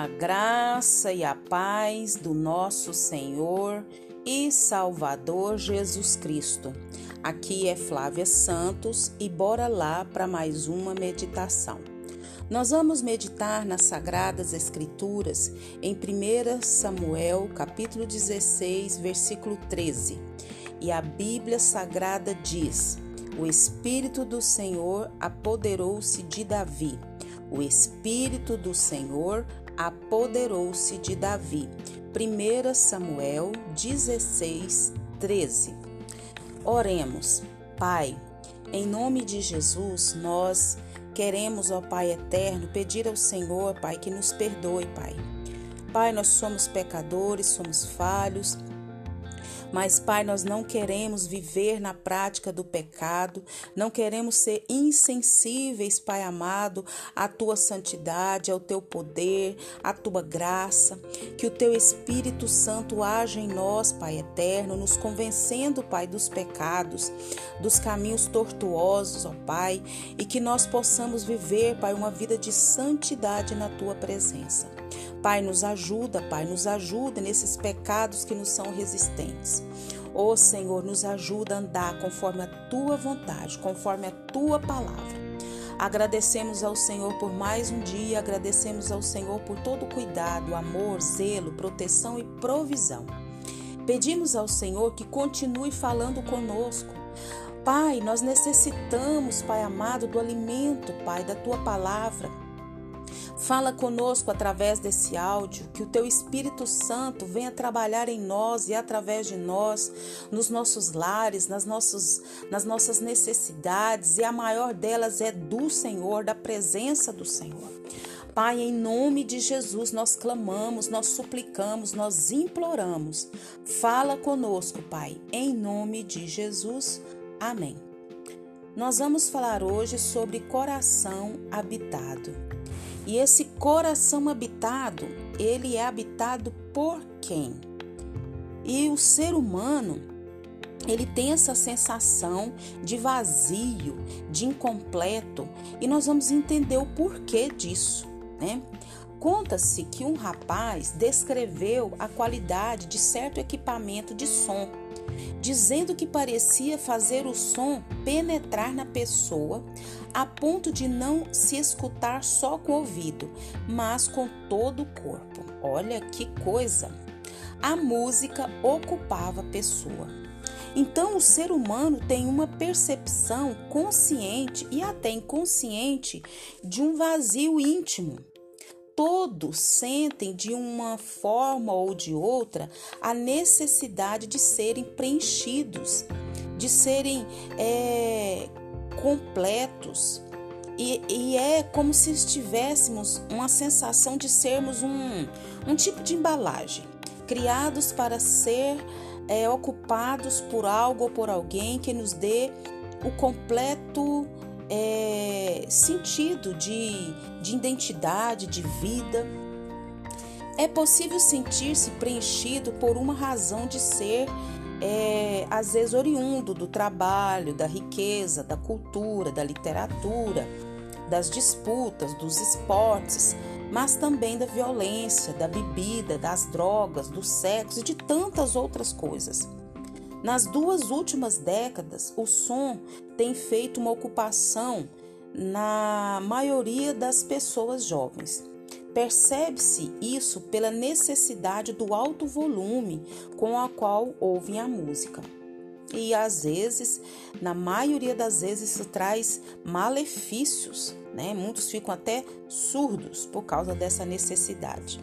A graça e a paz do nosso Senhor e Salvador Jesus Cristo. Aqui é Flávia Santos e bora lá para mais uma meditação. Nós vamos meditar nas sagradas escrituras em 1 Samuel, capítulo 16, versículo 13. E a Bíblia Sagrada diz: O espírito do Senhor apoderou-se de Davi. O espírito do Senhor apoderou-se de Davi. 1 Samuel 16, 13. Oremos, Pai, em nome de Jesus, nós queremos, ó Pai eterno, pedir ao Senhor, Pai, que nos perdoe, Pai. Pai, nós somos pecadores, somos falhos mas, Pai, nós não queremos viver na prática do pecado, não queremos ser insensíveis, Pai amado, à tua santidade, ao teu poder, à tua graça. Que o teu Espírito Santo haja em nós, Pai eterno, nos convencendo, Pai, dos pecados, dos caminhos tortuosos, ó Pai, e que nós possamos viver, Pai, uma vida de santidade na tua presença. Pai, nos ajuda, Pai, nos ajuda nesses pecados que nos são resistentes. Ó oh, Senhor, nos ajuda a andar conforme a tua vontade, conforme a tua palavra. Agradecemos ao Senhor por mais um dia, agradecemos ao Senhor por todo o cuidado, amor, zelo, proteção e provisão. Pedimos ao Senhor que continue falando conosco. Pai, nós necessitamos, Pai amado, do alimento, Pai, da tua palavra. Fala conosco através desse áudio, que o teu Espírito Santo venha trabalhar em nós e através de nós, nos nossos lares, nas, nossos, nas nossas necessidades, e a maior delas é do Senhor, da presença do Senhor. Pai, em nome de Jesus, nós clamamos, nós suplicamos, nós imploramos. Fala conosco, Pai, em nome de Jesus. Amém. Nós vamos falar hoje sobre coração habitado. E esse coração habitado, ele é habitado por quem? E o ser humano, ele tem essa sensação de vazio, de incompleto, e nós vamos entender o porquê disso, né? Conta-se que um rapaz descreveu a qualidade de certo equipamento de som dizendo que parecia fazer o som penetrar na pessoa a ponto de não se escutar só com o ouvido, mas com todo o corpo. Olha que coisa! A música ocupava a pessoa. Então, o ser humano tem uma percepção consciente e até inconsciente de um vazio íntimo todos sentem de uma forma ou de outra a necessidade de serem preenchidos, de serem é, completos. E, e, é como se estivéssemos uma sensação de sermos um, um tipo de embalagem, criados para ser é, ocupados por algo ou por alguém que nos dê o completo é, sentido de, de identidade, de vida. É possível sentir-se preenchido por uma razão de ser, é, às vezes oriundo do trabalho, da riqueza, da cultura, da literatura, das disputas, dos esportes, mas também da violência, da bebida, das drogas, do sexo e de tantas outras coisas. Nas duas últimas décadas, o som tem feito uma ocupação na maioria das pessoas jovens. Percebe-se isso pela necessidade do alto volume com a qual ouvem a música. E às vezes, na maioria das vezes, isso traz malefícios, né? Muitos ficam até surdos por causa dessa necessidade.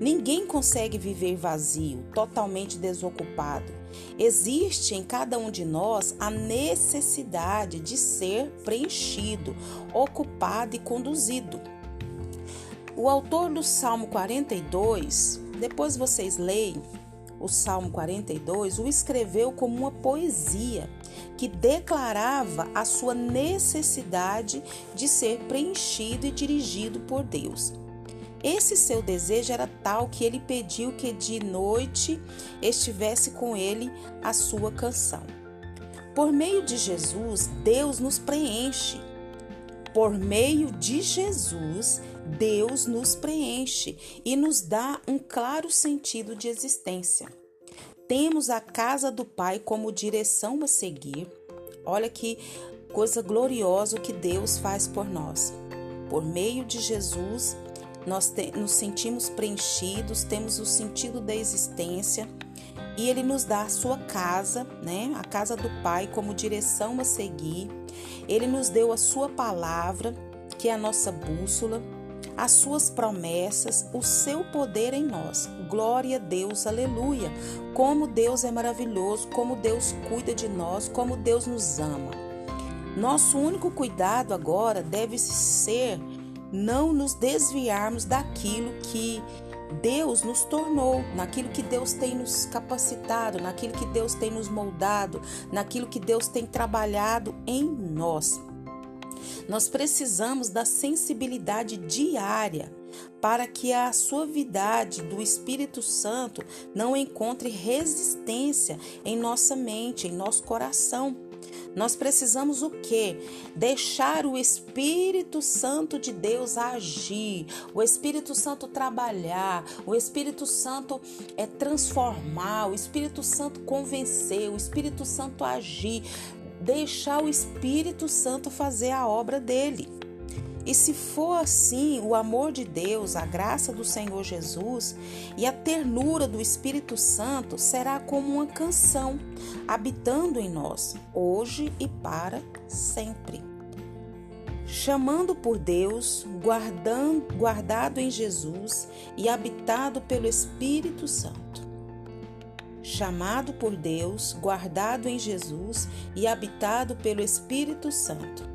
Ninguém consegue viver vazio, totalmente desocupado. Existe em cada um de nós a necessidade de ser preenchido, ocupado e conduzido. O autor do Salmo 42, depois vocês leem o Salmo 42, o escreveu como uma poesia que declarava a sua necessidade de ser preenchido e dirigido por Deus. Esse seu desejo era tal que ele pediu que de noite estivesse com ele a sua canção. Por meio de Jesus, Deus nos preenche. Por meio de Jesus, Deus nos preenche e nos dá um claro sentido de existência. Temos a casa do Pai como direção a seguir. Olha que coisa gloriosa que Deus faz por nós. Por meio de Jesus, nós te, nos sentimos preenchidos, temos o sentido da existência e ele nos dá a sua casa, né? A casa do Pai como direção a seguir. Ele nos deu a sua palavra, que é a nossa bússola, as suas promessas, o seu poder em nós. Glória a Deus, aleluia. Como Deus é maravilhoso, como Deus cuida de nós, como Deus nos ama. Nosso único cuidado agora deve ser não nos desviarmos daquilo que Deus nos tornou, naquilo que Deus tem nos capacitado, naquilo que Deus tem nos moldado, naquilo que Deus tem trabalhado em nós. Nós precisamos da sensibilidade diária para que a suavidade do Espírito Santo não encontre resistência em nossa mente, em nosso coração. Nós precisamos o quê? Deixar o Espírito Santo de Deus agir, o Espírito Santo trabalhar, o Espírito Santo é transformar, o Espírito Santo convencer, o Espírito Santo agir, deixar o Espírito Santo fazer a obra dele. E se for assim, o amor de Deus, a graça do Senhor Jesus e a ternura do Espírito Santo será como uma canção habitando em nós, hoje e para sempre. Chamando por Deus, guardando, guardado em Jesus e habitado pelo Espírito Santo. Chamado por Deus, guardado em Jesus e habitado pelo Espírito Santo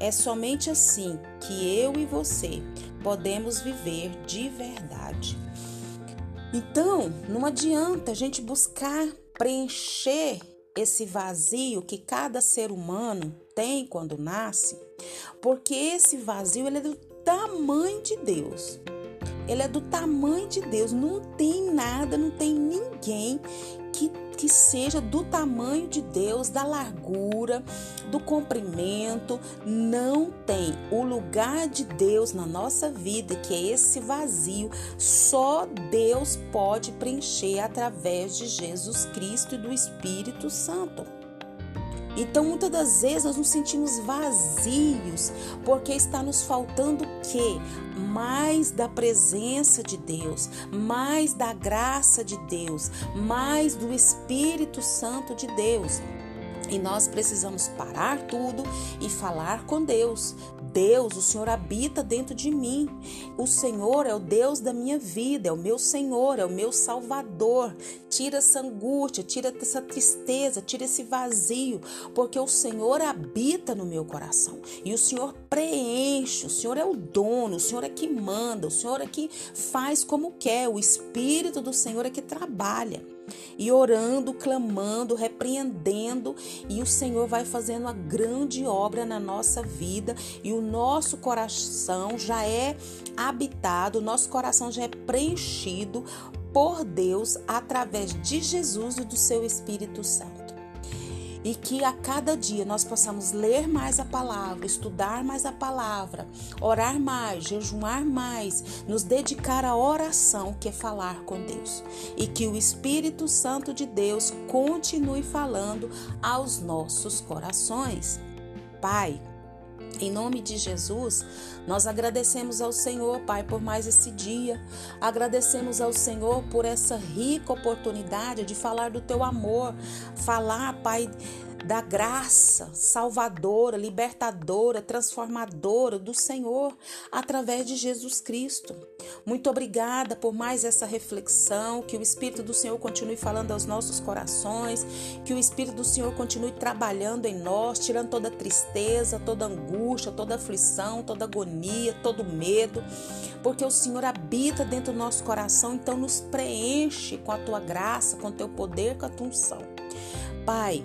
é somente assim que eu e você podemos viver de verdade. Então, não adianta a gente buscar preencher esse vazio que cada ser humano tem quando nasce, porque esse vazio ele é do tamanho de Deus. Ele é do tamanho de Deus. Não tem nada, não tem ninguém que que seja do tamanho de Deus, da largura, do comprimento, não tem. O lugar de Deus na nossa vida, que é esse vazio, só Deus pode preencher através de Jesus Cristo e do Espírito Santo. Então, muitas das vezes nós nos sentimos vazios, porque está nos faltando o quê? Mais da presença de Deus, mais da graça de Deus, mais do Espírito Santo de Deus. E nós precisamos parar tudo e falar com Deus. Deus, o Senhor habita dentro de mim. O Senhor é o Deus da minha vida, é o meu Senhor, é o meu Salvador. Tira essa angústia, tira essa tristeza, tira esse vazio, porque o Senhor habita no meu coração. E o Senhor preenche, o Senhor é o dono, o Senhor é que manda, o Senhor é que faz como quer, o Espírito do Senhor é que trabalha e orando, clamando, repreendendo, e o Senhor vai fazendo uma grande obra na nossa vida e o nosso coração já é habitado, o nosso coração já é preenchido por Deus através de Jesus e do seu Espírito Santo e que a cada dia nós possamos ler mais a palavra, estudar mais a palavra, orar mais, jejuar mais, nos dedicar à oração, que é falar com Deus, e que o Espírito Santo de Deus continue falando aos nossos corações. Pai, em nome de Jesus, nós agradecemos ao Senhor, Pai, por mais esse dia. Agradecemos ao Senhor por essa rica oportunidade de falar do teu amor, falar, Pai, da graça salvadora, libertadora, transformadora do Senhor através de Jesus Cristo. Muito obrigada por mais essa reflexão, que o Espírito do Senhor continue falando aos nossos corações, que o Espírito do Senhor continue trabalhando em nós, tirando toda tristeza, toda angústia, toda aflição, toda agonia, todo medo, porque o Senhor habita dentro do nosso coração, então nos preenche com a tua graça, com o teu poder, com a tua unção. Pai,